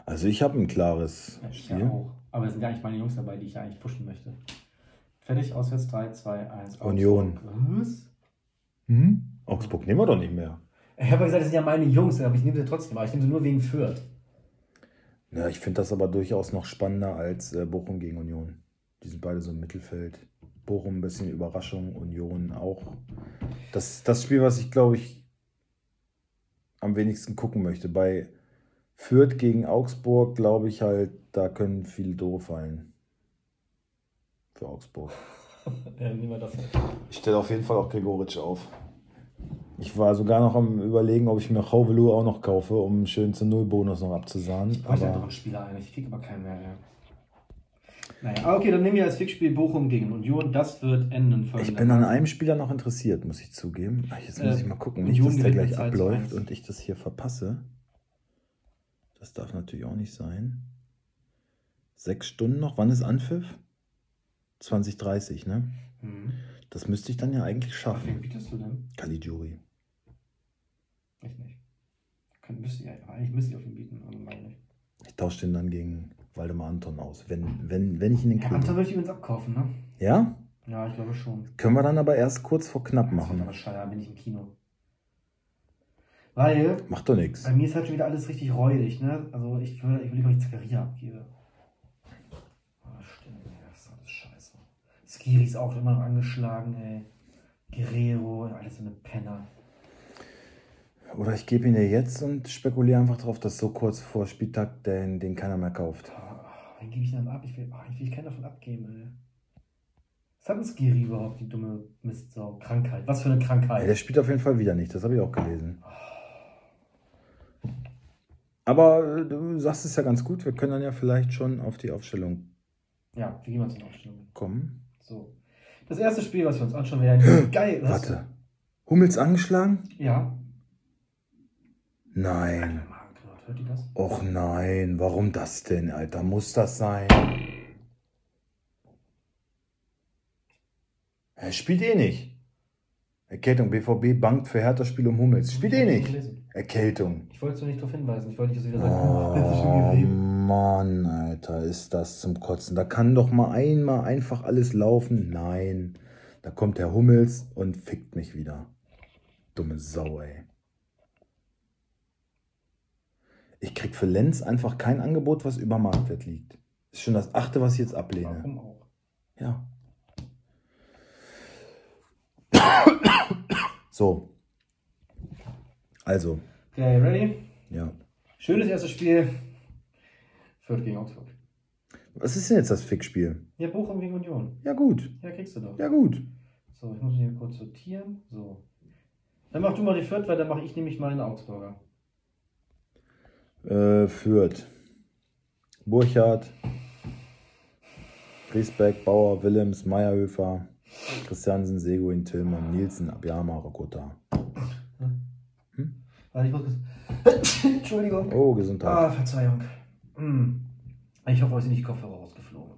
Also ich habe ein klares ich ja auch. Aber es sind ja eigentlich meine Jungs dabei, die ich ja eigentlich pushen möchte. Fertig, auswärts 3, 2, 1. Union. Was? Hm? Augsburg nehmen wir doch nicht mehr. Ich habe ja gesagt, das sind ja meine Jungs, aber ich nehme sie trotzdem. Aber ich nehme sie nur wegen Fürth. Ja, ich finde das aber durchaus noch spannender als äh, Bochum gegen Union. Die sind beide so im Mittelfeld. Bochum ein bisschen Überraschung, Union auch. Das das Spiel, was ich glaube ich am wenigsten gucken möchte. Bei Fürth gegen Augsburg glaube ich halt, da können viele Tore fallen. Für Augsburg. Ich stelle auf jeden Fall auch Gregoritsch auf. Ich war sogar noch am überlegen, ob ich mir Chauvelu auch noch kaufe, um einen schönen zu Null Bonus noch abzusahnen. Ich bräuchte ja noch Aber einen Spieler ein. Ich kriege aber keinen mehr. Ja. Naja, okay, dann nehmen wir als Fixspiel Bochum gegen Union. Das wird enden. ich bin an einem Spieler noch interessiert, muss ich zugeben. Ach, Jetzt muss Äh, ich mal gucken, nicht, dass der gleich mit 2 zu abläuft 1. und ich das hier verpasse. Das darf natürlich auch nicht sein. Sechs Stunden noch. Wann ist Anpfiff? 2030, ne? Mhm. Das müsste ich dann ja eigentlich Auf wen schaffen. bietest du denn? Caligiuri. Ich nicht. Kann, müsste, ja, eigentlich müsste ich auf ihn bieten, aber meine nicht. Ich tausche den dann gegen Waldemar Anton aus, wenn, wenn, wenn ich ihn den Ja, kriege. Anton würde ich übrigens abkaufen, ne? Ja? Ja, ich glaube schon. Können wir dann aber erst kurz vor knapp machen. aber scheiße, bin ich im Kino. Weil Macht doch nichts. bei mir ist halt schon wieder alles richtig räudig, ne? Also ich würde ich überlege, ob ich Zakaria abgebe. Oh, stimmt, ey, das ist alles scheiße. Skiri ist auch immer noch angeschlagen, ey. Guerrero, alles so eine Penner. Oder ich gebe ihn dir jetzt und spekuliere einfach darauf, dass so kurz vor Spieltag den, den keiner mehr kauft. Oh, wen gebe ich denn ab? Ich will, oh, ich will keinen davon abgeben, ey. Was hat ein Skiri überhaupt, die dumme Mistsau? Krankheit. Was für eine Krankheit? der spielt auf jeden Fall wieder nicht, das habe ich auch gelesen. Aber äh, du sagst es ja ganz gut, wir können dann ja vielleicht schon auf die Aufstellung Ja, wir gehen mal zur Aufstellung. kommen. So. Das erste Spiel, was wir uns anschauen werden. Geil. was? Warte. Hummels angeschlagen? Ja. Nein. Magenknurrt, hört ihr das? Och nein, warum das denn, Alter? Muss das sein? Er spielt eh nicht. Erkältung, BVB bangt für Hertha-Spiel um Hummels. Spielt eh nicht. Gelesen. Erkältung. Ich wollte es nur nicht darauf hinweisen. Ich wollte nicht, dass wieder sagen, oh. Mann, Alter, ist das zum Kotzen. Da kann doch mal einmal einfach alles laufen. Nein. Da kommt der Hummels und fickt mich wieder. Dumme Sau, ey. Ich krieg für Lenz einfach kein Angebot, was über Marktwert liegt. Ist schon das achte, was ich jetzt ablehne. Warum auch? Ja. So. Also, Okay, ready? ja. Schönes erstes Spiel. Fürth gegen Augsburg. Was ist denn jetzt das Fickspiel? Ja, Bochum gegen Union. Ja, gut. Ja, kriegst du doch. Ja, gut. So, ich muss hier kurz sortieren. So. Dann mach du mal die Fürth, weil dann mache ich nämlich mal eine Augsburger. Äh, Fürth. Burchardt. Griesbeck, Bauer, Willems, Meierhöfer, Christiansen, Seguin, Tillmann, Nielsen, Abiyama, Rokota. Warte, ich muss kurz. Entschuldigung. Oh, Gesundheit. Ah, Verzeihung. Hm. Ich hoffe, euch sind nicht Kopfhörer rausgeflogen.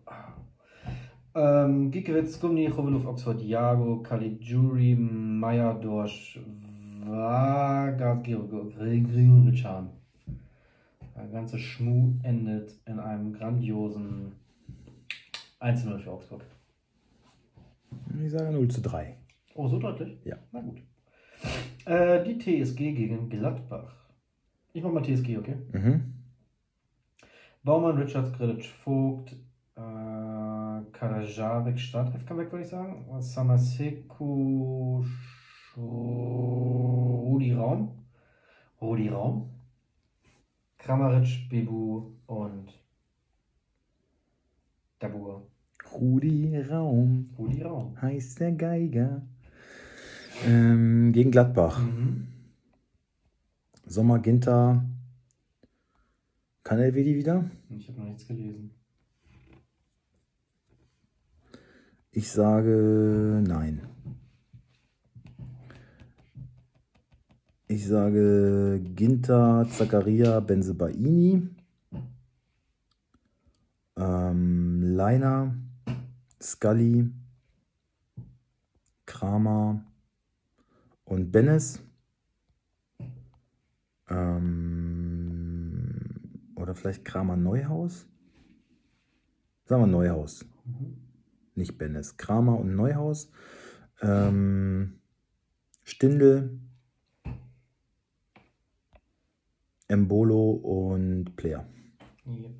Ähm, Giekewitz, Gumni, Chovelov, Oxford, Jago, Caligiuri, Meyer, Dorsch, Vaga, Grigorichan. Der ganze Schmuh endet in einem grandiosen 1-0 für Augsburg. Ich sage 0 zu 3. Oh, so deutlich? Ja. Na gut. Äh, die TSG gegen Gladbach. Ich mach mal TSG, okay? Mhm. Baumann, Richards, Grilic, Vogt, äh, Karajabek, Startelf Comeback, würde ich sagen. Samaseku, Sch- Rudi Raum. Rudi Raum. Kramaric, Bebu und Dabur. Rudi Raum Rudi Raum. heißt der Geiger. Ähm, gegen Gladbach. Mhm. Sommer, Ginter. Kann Elvedi wieder? Ich habe noch nichts gelesen. Ich sage nein. Ich sage Ginter, Zaccaria, Benzebaini, ähm, Leiner, Scully, Kramer und Bennis. Ähm, oder vielleicht Kramer Neuhaus? Sagen wir Neuhaus. Mhm. Nicht Bennis. Kramer und Neuhaus. Ähm, Stindel, Embolo und Player. Ja.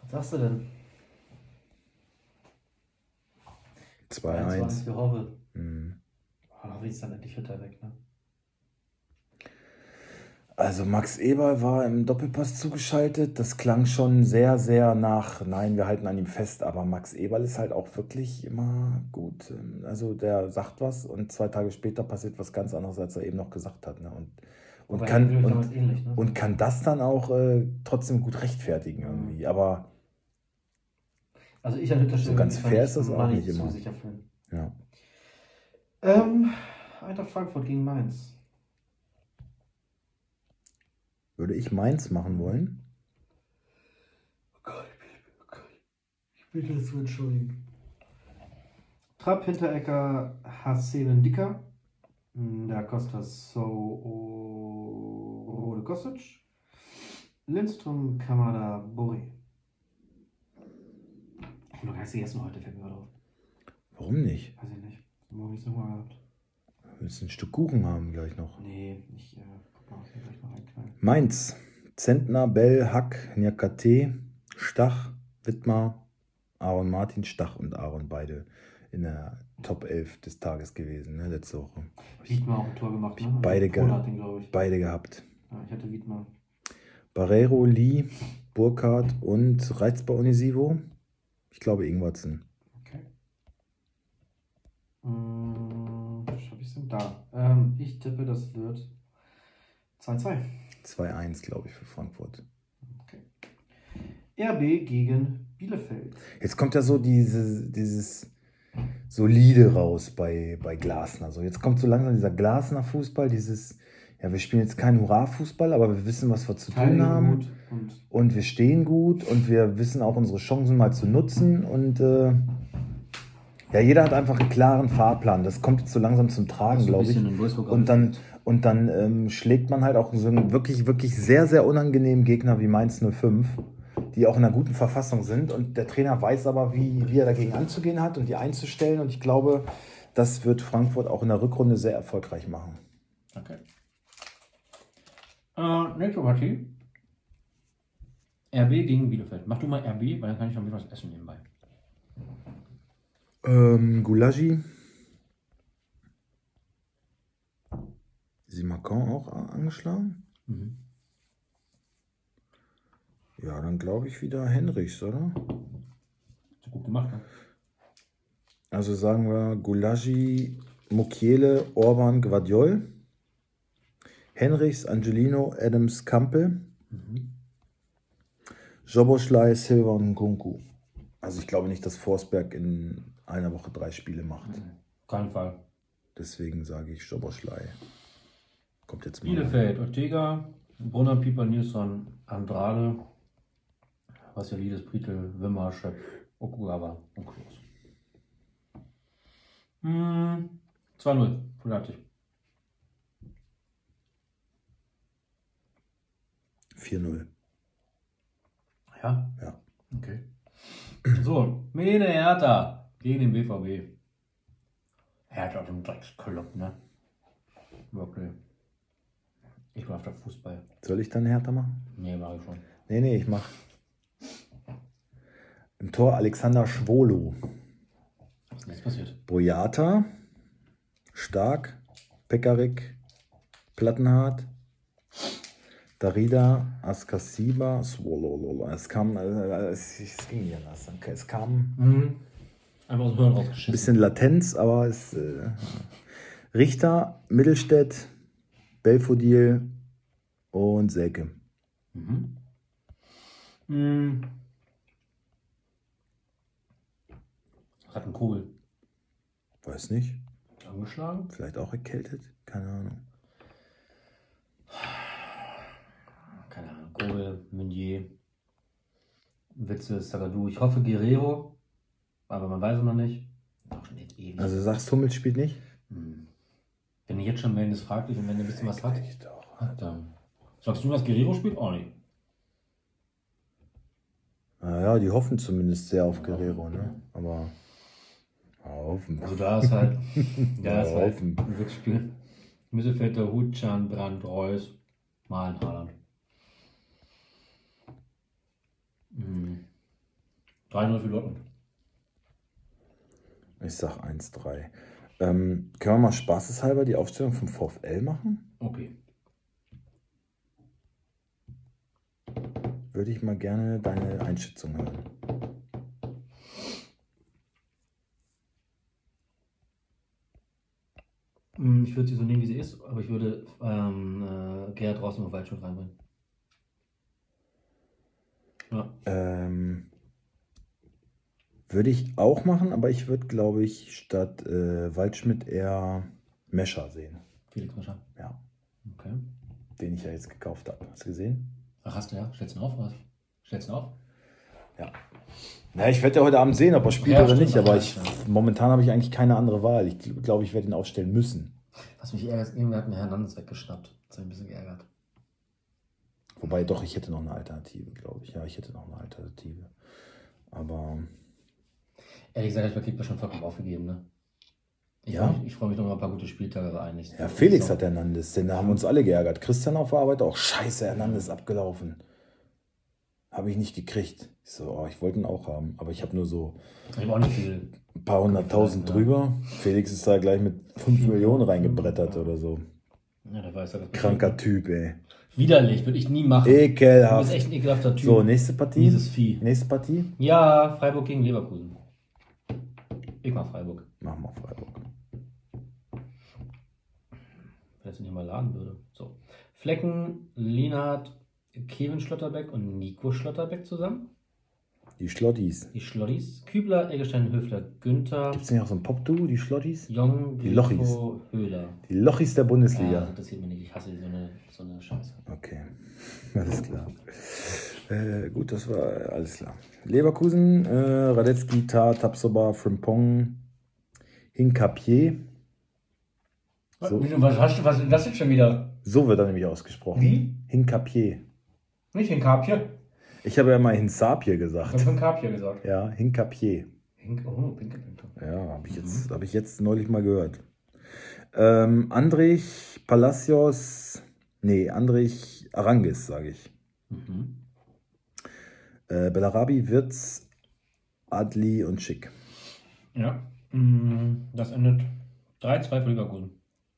Was sagst du denn? 2-1. für Hove. Mhm. Oh, Hove ist dann endlich Hütter weg, ne? Also Max Eber war im Doppelpass zugeschaltet. Das klang schon sehr, sehr nach, nein, wir halten an ihm fest. Aber Max Eberl ist halt auch wirklich immer gut. Also der sagt was und zwei Tage später passiert was ganz anderes, als er eben noch gesagt hat. Ne? Und, und, kann, und, ähnlich, ne? und kann das dann auch äh, trotzdem gut rechtfertigen irgendwie. Aber Also ich an Hütter So ganz fair ist das auch nicht immer. sicher fühlen. ja. Ähm, Eintracht Frankfurt gegen Mainz. Würde ich Mainz machen wollen? Ich bitte es zu entschuldigen. Trapp, Hinterecker, Haseben Dicker. Da Costa So Rode Kostic. Lindström, Kamada, Boré. Ich habe noch gar gegessen heute, fällt mir gerade auf. Warum nicht? Weiß ich nicht. Morgen nichts nochmal gehabt. Willst du ein Stück Kuchen haben gleich noch? Nee, ich äh, guck mal, ich gleich noch reinknallen. Mainz. Zentner, Bell, Hack, Nyakate, Stach, Wittmar, Aaron Martin, Stach und Aaron beide in der Top 11 des Tages gewesen, ne, letzte Woche. Wiedmer auch ein Tor gemacht, ne? beide ge- ich. Beide gehabt. Ja, ich hatte Wiedmer. Barrero, Lee, Burkhardt und Reizbar Onisivo. Ich glaube Ingwertsen. Okay. Was habe ich denn da? Ähm, ich tippe, das wird 2-2. 2-1, glaube ich, für Frankfurt. RB gegen Bielefeld. Jetzt kommt ja so diese, dieses Solide raus bei, bei Glasner. So, jetzt kommt so langsam dieser Glasner-Fußball, dieses, ja, wir spielen jetzt keinen Hurra-Fußball, aber wir wissen, was wir zu tun Teilnehmen haben. und Und wir stehen gut und wir wissen auch unsere Chancen mal zu nutzen. Und äh, ja, jeder hat einfach einen klaren Fahrplan. Das kommt jetzt so langsam zum Tragen, glaube ich. Und dann, und dann ähm, schlägt man halt auch so einen wirklich, wirklich sehr, sehr unangenehmen Gegner wie Mainz 05, die auch in einer guten Verfassung sind. Und der Trainer weiß aber, wie, wie er dagegen anzugehen hat und die einzustellen. Und ich glaube, das wird Frankfurt auch in der Rückrunde sehr erfolgreich machen. Okay. Äh, nächste Partie. RB gegen Bielefeld. Mach du mal RB, weil dann kann ich noch ein bisschen was essen nebenbei. Ähm, Gulagi. Simakon auch angeschlagen? Mhm. Ja, dann glaube ich wieder Henrichs, oder? Du gut gemacht, ne? Also sagen wir Gulagi, Mukiele, Orban, Guardiol, Henrichs, Angelino, Adams, Kampel, Mhm. Joboschlei, Silva und Nkunku. Also ich glaube nicht, dass Forsberg in einer Woche drei Spiele macht. Kein Fall. Deswegen sage ich Joboschlei. Kommt jetzt mal. Bielefeld, Ortega, Brunner, Pieper, Nilsson, Andrade, Vassilides, Pritel, Wimmer, Schöpf, Okugawa und Klos. Hm, 2-0 für Leipzig. 4-0. Ja? Ja. Okay. So, Mene Hertha gegen den BVB. Hertha zum Drecksklub, ne? Wirklich. Ich bin auf der Fußball. Soll ich dann härter machen? Nee, war ich schon. Nee, nee, ich mach. Im Tor Alexander Schwolo. Ist nichts passiert. Boyata, Stark, Pekarik, Plattenhardt, Darida, Askasiba, Swolololo. Es kam, äh, es, es ging nicht anders. Es kam ein Mhm. Einfach aus dem Hirn rausgeschissen. bisschen Latenz, aber es. Äh, Richter, Mittelstädt, Belfodil und Selke. Mhm. Mhm. Hat ein Kogel? Weiß nicht. Angeschlagen? Vielleicht auch erkältet? Keine Ahnung. Kogel, Meunier, Witze, Sagadu. Ich hoffe Guerrero, aber man weiß es noch nicht. Auch schon jetzt ewig. Also sagst Hummels spielt nicht? Hm. Wenn ihr jetzt schon fraglich und wenn ihr ein bisschen was hat, Ich doch. dann. Sagst du, dass Guerrero spielt? Auch nicht. Naja, die hoffen zumindest sehr auf Guerrero, ne? Aber. Hoffen. Also da ist halt, da ist halt ein Glücksspiel. Mittelfelder Hutschan, Brand, Reus, Malen, Haaland. Mhm. 3-0 für Dortmund. Ich sag 1-3. Ähm, können wir mal spaßeshalber die Aufstellung vom VfL machen? Okay. Würde ich mal gerne deine Einschätzung hören. Mm, Ich würde sie so nehmen, wie sie ist, aber ich würde ähm, äh, Gerhard draußen auf Waldschmidt reinbringen. Ja. Ähm, würde ich auch machen, aber ich würde, glaube ich, statt äh, Waldschmidt eher Mescher sehen. Felix Mascher. Ja, Okay. den ich ja jetzt gekauft habe. Hast du gesehen? Ach, hast du ja? Stellst du ihn auf, was? Stellst du ihn auf? Ja. Ja, ich werde ja heute Abend sehen, ob er spielt Ja, oder nicht, aber ich, momentan habe ich eigentlich keine andere Wahl. Ich gl- glaube, ich werde ihn aufstellen müssen. Was mich ärgert, irgendwer hat mir Hernandez weggeschnappt. Das hat mich ein bisschen geärgert. Wobei doch, ich hätte noch eine Alternative, glaube ich. Ja, ich hätte noch eine Alternative. Aber Ehrlich gesagt, ich habe Kickball schon vollkommen aufgegeben, ne? Ich Ja? mich, ich freue mich noch mal ein paar gute Spieltage eigentlich. ja, Felix hat Hernandez, denn da haben uns alle geärgert. Christian auf der Arbeit auch. Scheiße, Hernandez abgelaufen. Habe ich nicht gekriegt. Ich so, oh, ich wollte ihn auch haben, aber ich habe nur so Ich habe auch nicht viel. ein paar hunderttausend Ja. drüber. Felix ist da gleich mit 5 Millionen reingebrettert oder so. Ja, der weiß ja, das Kranker Typ, ey. Widerlich, würde ich nie machen. Du bist Ekelhaft. echt ein ekelhafter Typ. So, nächste Partie. Dieses Vieh. Nächste Partie. Ja, Freiburg gegen Leverkusen. Ich mag Freiburg. Machen wir Freiburg. Wenn es nicht mal laden würde. So. Flecken, Lienhardt, Kevin Schlotterbeck und Nico Schlotterbeck zusammen. Die Schlottis. Die Schlottis. Kübler, Eggestein, Höfler, Günther, Gibt es nicht auch so ein Pop-Duo, die Schlottis? Jong, Die Lochis. Höhler. Die Lochis der Ja, Bundesliga. das interessiert mich nicht. Ich hasse so eine, so eine Scheiße. Okay, alles klar. Äh, gut, das war alles klar. Leverkusen, äh, Radetzky, Tar, Tapsoba, Frimpong, Hinkapier. So. Was hast du, was ist das jetzt schon wieder? So wird er nämlich ausgesprochen. Wie? Hinkapier. Nicht in Kapje. Ich habe ja mal Hinsapie Ich gesagt. habe in Kapje gesagt. Ja, Hinkapier. Hink, oh, pinke Pinke. Ja, habe ich, jetzt, hab ich jetzt neulich mal gehört. Ähm, Andrich, Palacios, nee, Andrich Arangis, sage ich. Mhm. Äh, Bellarabi, Wirtz, Adli und Schick. Ja. Mm, Das endet 3-2 für Leverkusen.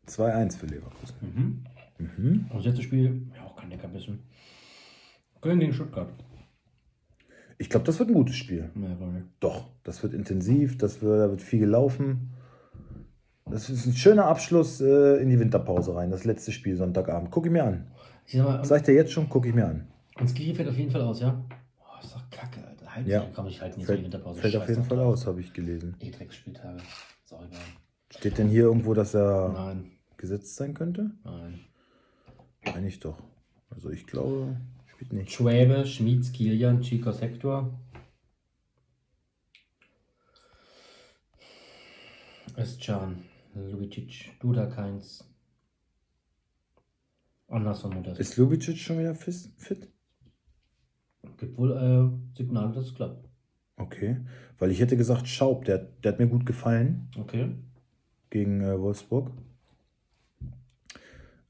2-1 für Leverkusen. Mhm. Mhm. Und das letzte Spiel, ja, auch kein Leckerbissen. Köln gegen Stuttgart. Ich glaube, das wird ein gutes Spiel. Doch, das wird intensiv, das wird, da wird viel gelaufen. Das ist ein schöner Abschluss äh, in die Winterpause rein, das letzte Spiel Sonntagabend. Guck ich mir an. Ich sag mal, Sag ich dir jetzt schon, guck ich mir an. und Skiri fällt auf jeden Fall aus, ja? Oh, ist doch kacke, Alter. Halt Ja. komm, ich halte nicht so die Fällt, Winterpause. fällt auf Scheiß jeden doch Fall drauf. aus, habe ich gelesen. Eh, Drecksspieltage. Ist auch egal. Steht denn hier irgendwo, dass er Nein, gesetzt sein könnte? nein. Eigentlich doch. Also ich glaube, spielt nicht. Schwäbe, Schmieds, Kilian, Chicos, Hector. Özcan, Lubicic, Duda Keins. Anderson Modest. Ist Lubicic schon wieder fit? Gibt wohl äh, Signale, dass es klappt. Okay. Weil ich hätte gesagt, Schaub, der, der hat mir gut gefallen Okay. gegen äh, Wolfsburg.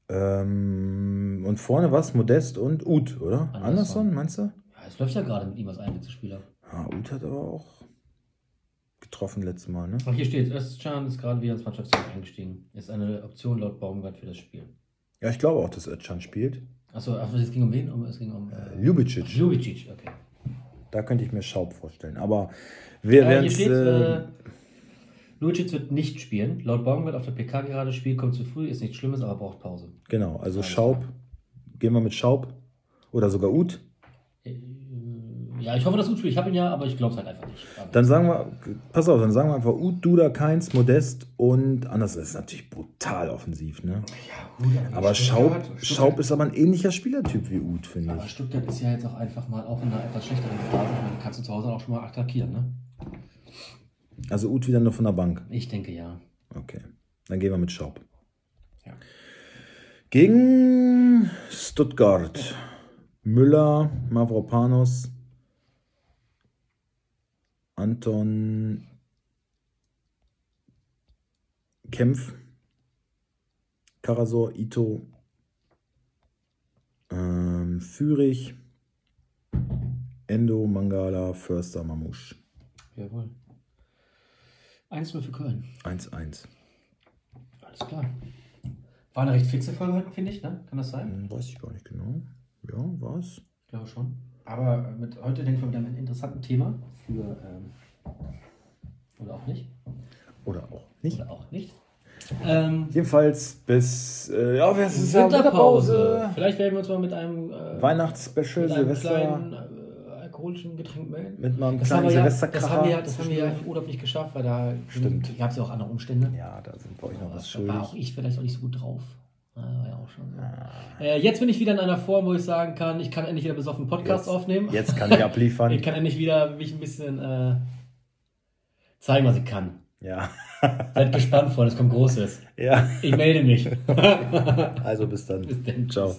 Ähm, und vorne was? Modest und Uth, oder? Anderson. Anderson, meinst du? Ja, es läuft ja gerade mit ihm als Einwechselspieler. Ah, Uth hat aber auch getroffen letztes Mal, ne? Ach, hier steht, Özcan ist gerade wieder ins Mannschaftsteam eingestiegen. Ist eine Option laut Baumgart für das Spiel. Ja, ich glaube auch, dass Özcan spielt. Achso, ach, es ging um wen? Um, es ging um. Äh, Ljubicic. Ljubicic, okay. Da könnte ich mir Schaub vorstellen. Aber wir Äh, werden es. Äh, äh, Lucic wird nicht spielen. Laut Baumgart auf der PK gerade spielt, kommt zu früh, ist nichts Schlimmes, aber braucht Pause. Genau, also Alles Schaub. Gehen wir mit Schaub. Oder sogar Ut. Äh, Ja, ich hoffe, dass gut spielt. Ich habe ihn ja, aber ich glaube es halt einfach nicht. Aber Dann sagen wir, pass auf, dann sagen wir einfach Ut, Duda, Keins, Modest und anders ist natürlich brutal offensiv, ne? ja, gut, Aber Schaub, Schaub ist aber ein ähnlicher Spielertyp wie Ut, finde Aber ich. Stuttgart ist ja jetzt auch einfach mal auch in einer etwas schlechteren Phase. Dann kannst du zu Hause auch schon mal attackieren, ne? Also Ut wieder nur von der Bank. Ich denke ja. Okay. Dann gehen wir mit Schaub. Ja. Gegen Stuttgart. Müller, Mavropanos, Anton Kempf, Karasor, Ito, ähm, Fürich, Endo, Mangala, Förster, Mamouche. Jawohl. 1-0 für Köln. 1-1. Alles klar. War eine recht fixe Folge heute, finde ich, ne? Kann das sein? Hm, Weiß ich gar nicht genau. Ja, war's? Ich glaube schon. Aber mit heute denke ich wieder mit einem interessanten Thema für ähm, oder auch nicht. Oder auch nicht. Oder auch nicht. Ähm, Jedenfalls bis äh, ja, Winterpause. Winterpause. Vielleicht werden wir uns mal mit einem, äh, Weihnachtsspecial, Silvester kleinen äh, alkoholischen Getränk melden. mit einem Das haben, kleinen wir ja, Silvesterkracher. das, haben wir ja, das haben wir ja im Urlaub nicht geschafft, weil da Stimmt. gab es ja auch andere Umstände. Ja, da sind wir euch noch was Da war auch schuldig. ich vielleicht auch nicht so gut drauf. Ja, auch schon so. Äh, jetzt bin ich wieder in einer Form, wo ich sagen kann, ich kann endlich wieder besoffen Podcast Jetzt- aufnehmen. Jetzt kann ich abliefern. Ich kann endlich wieder mich ein bisschen äh, zeigen, was ich kann. ja. Seid gespannt, Freunde, es kommt Großes. ja. Ich melde mich. Also bis dann. Bis dann. Ciao.